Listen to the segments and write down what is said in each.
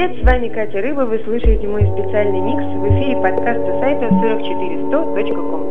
Привет, с вами Катя Рыба, вы слышите мой специальный микс в эфире подкаста сайта 44100.com.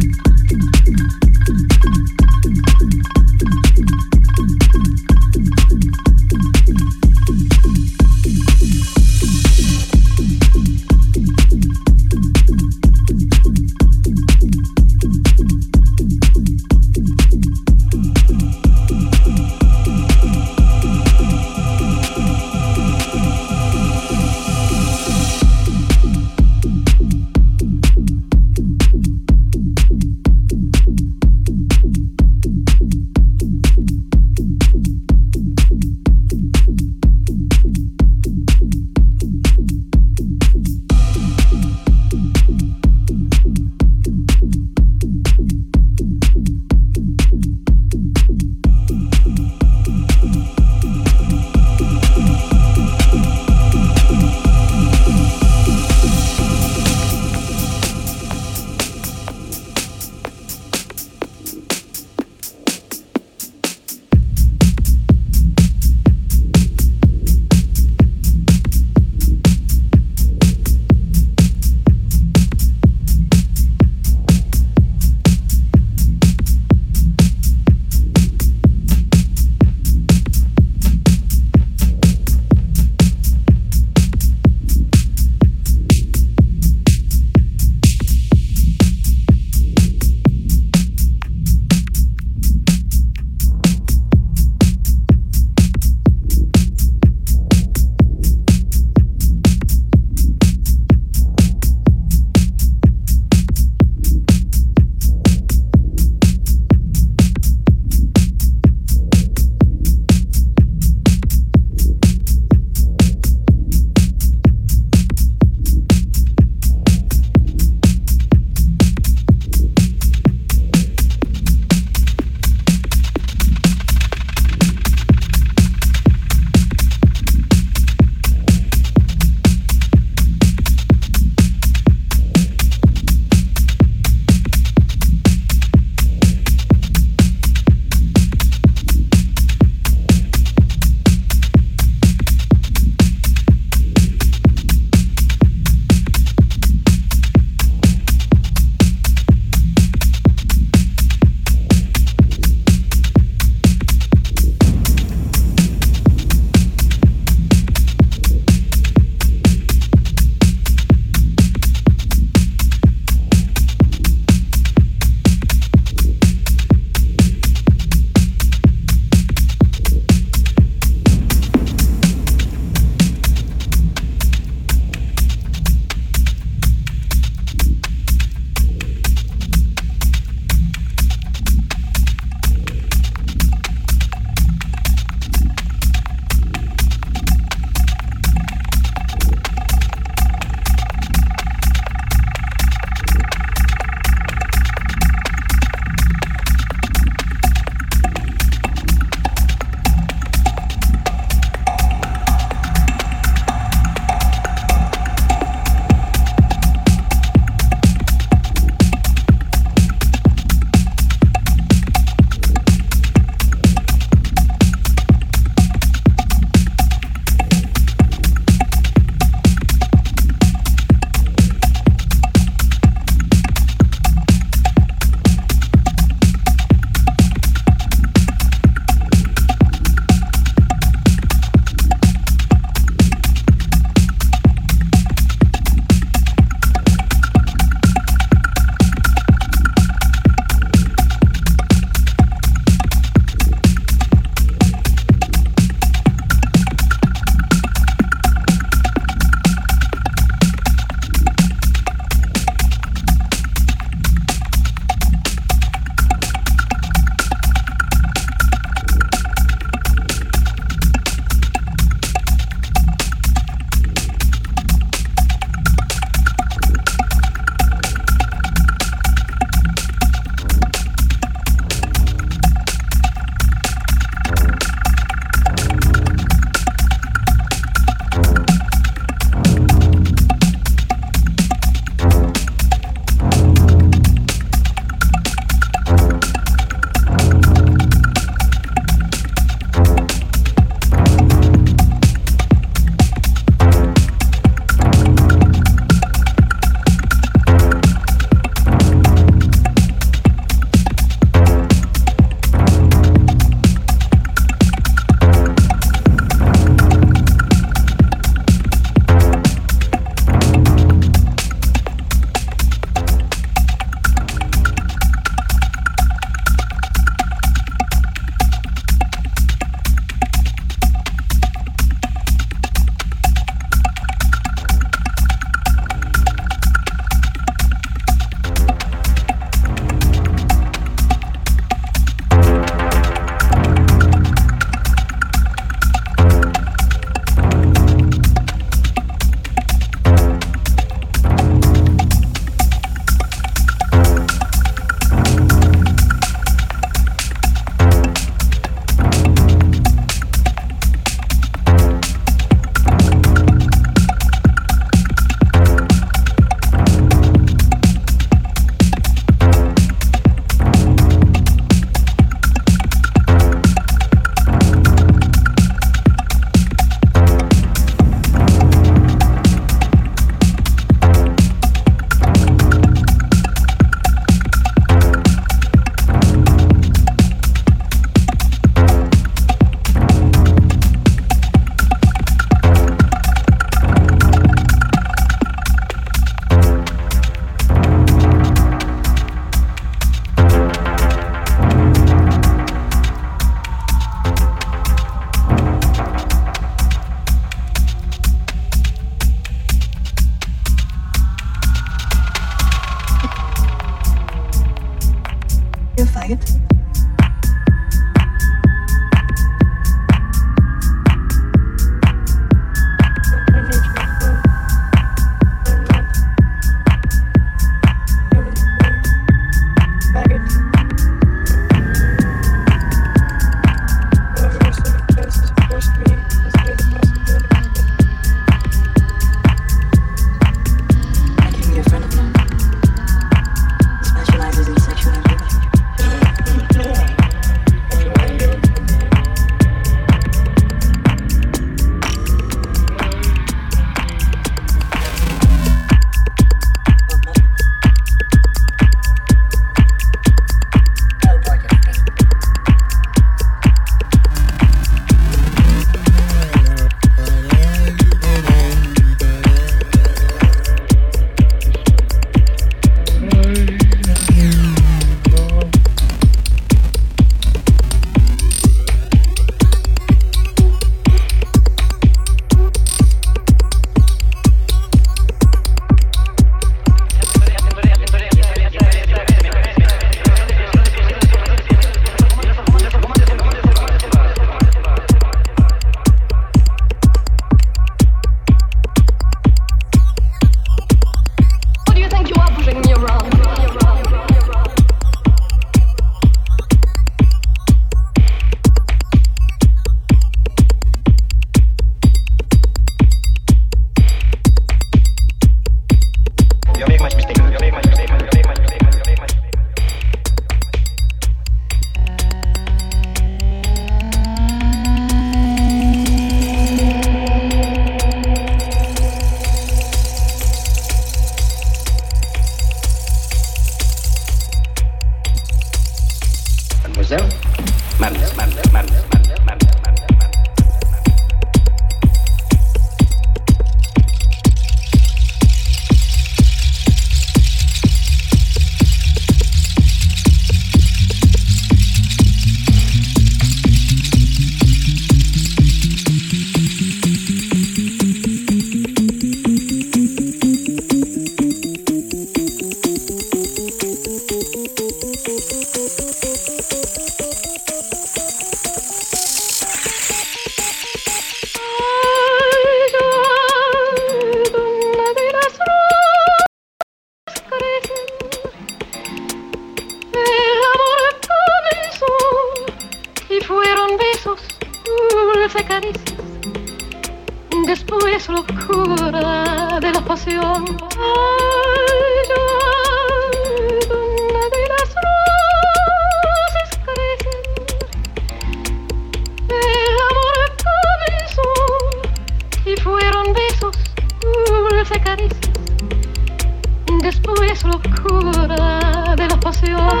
después locura de la pasión.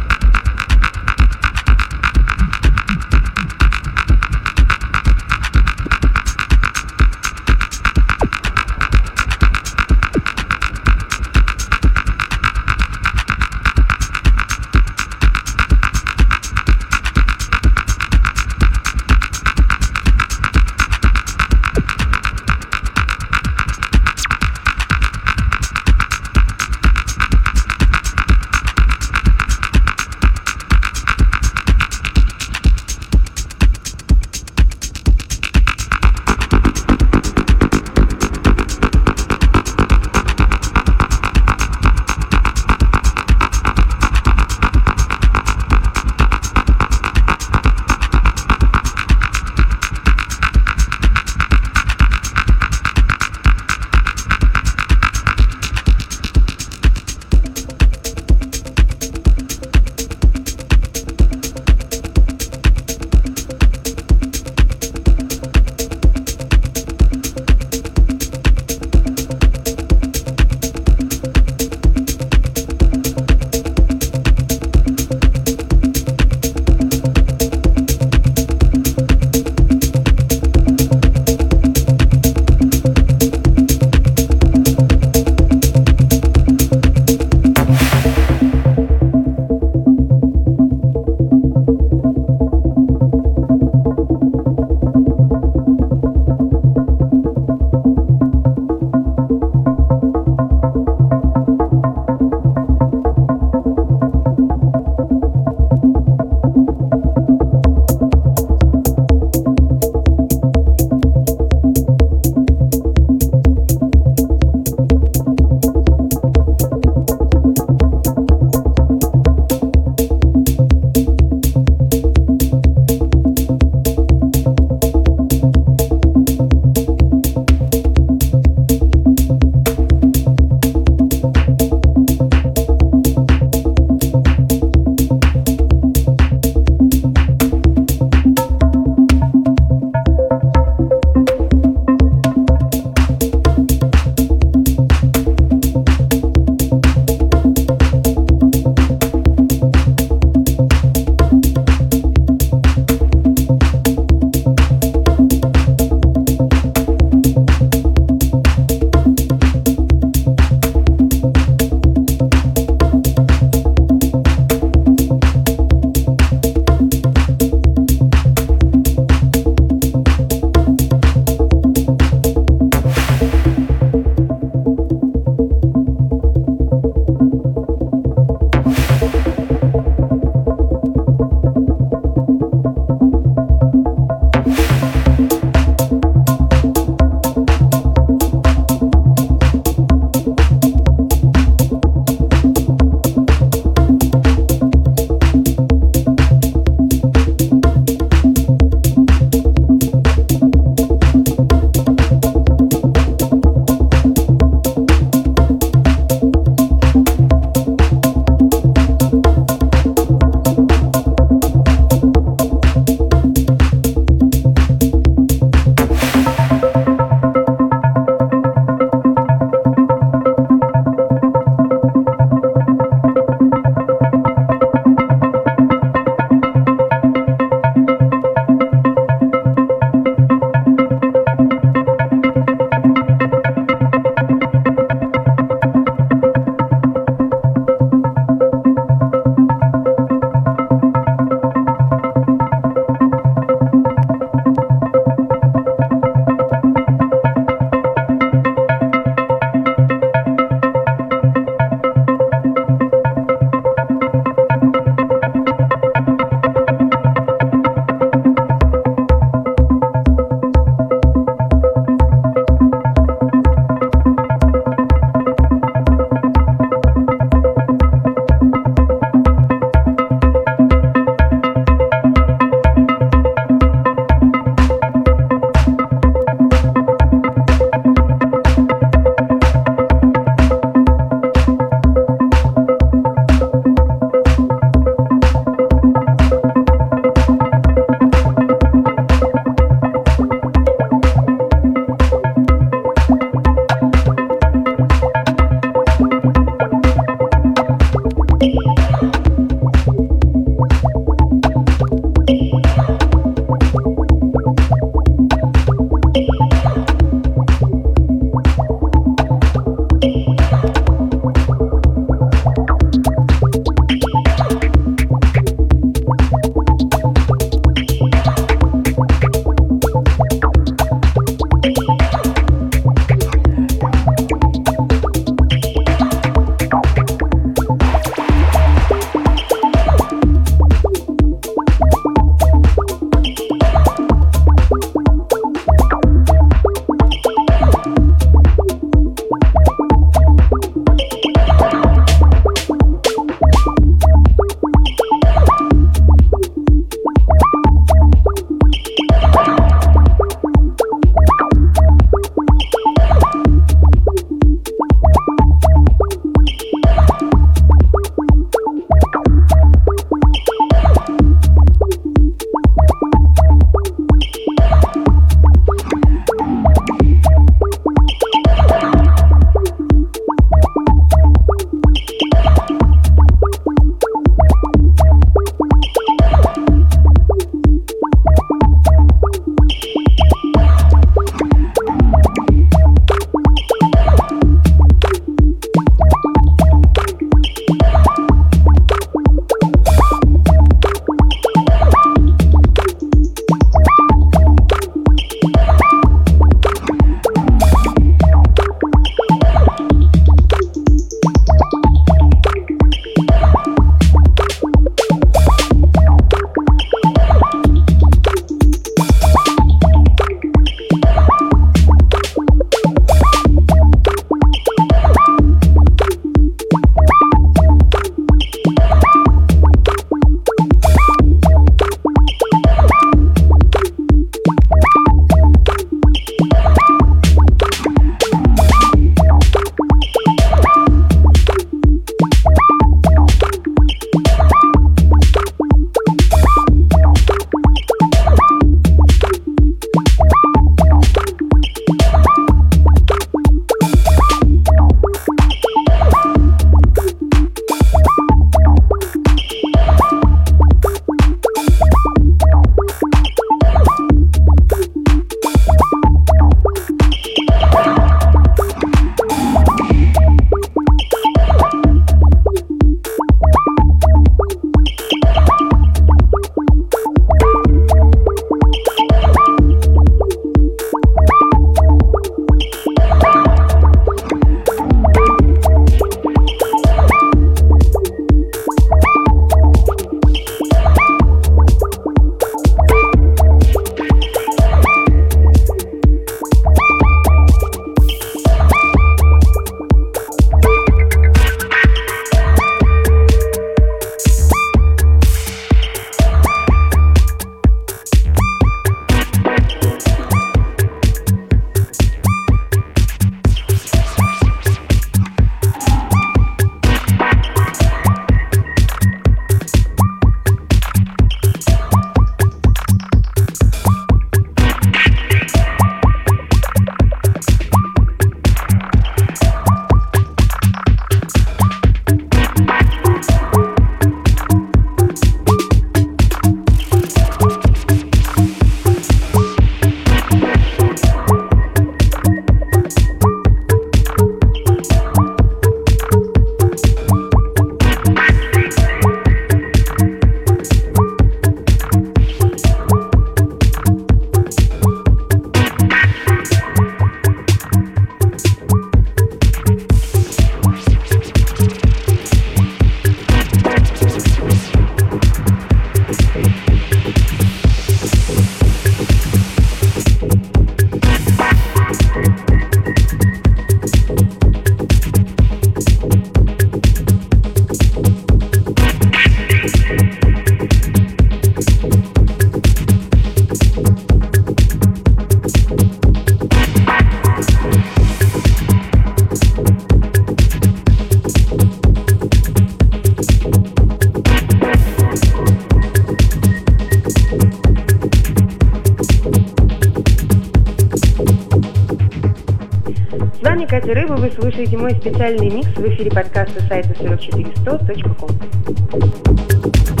Слушаете мой специальный микс в эфире подкаста сайта 40100.com.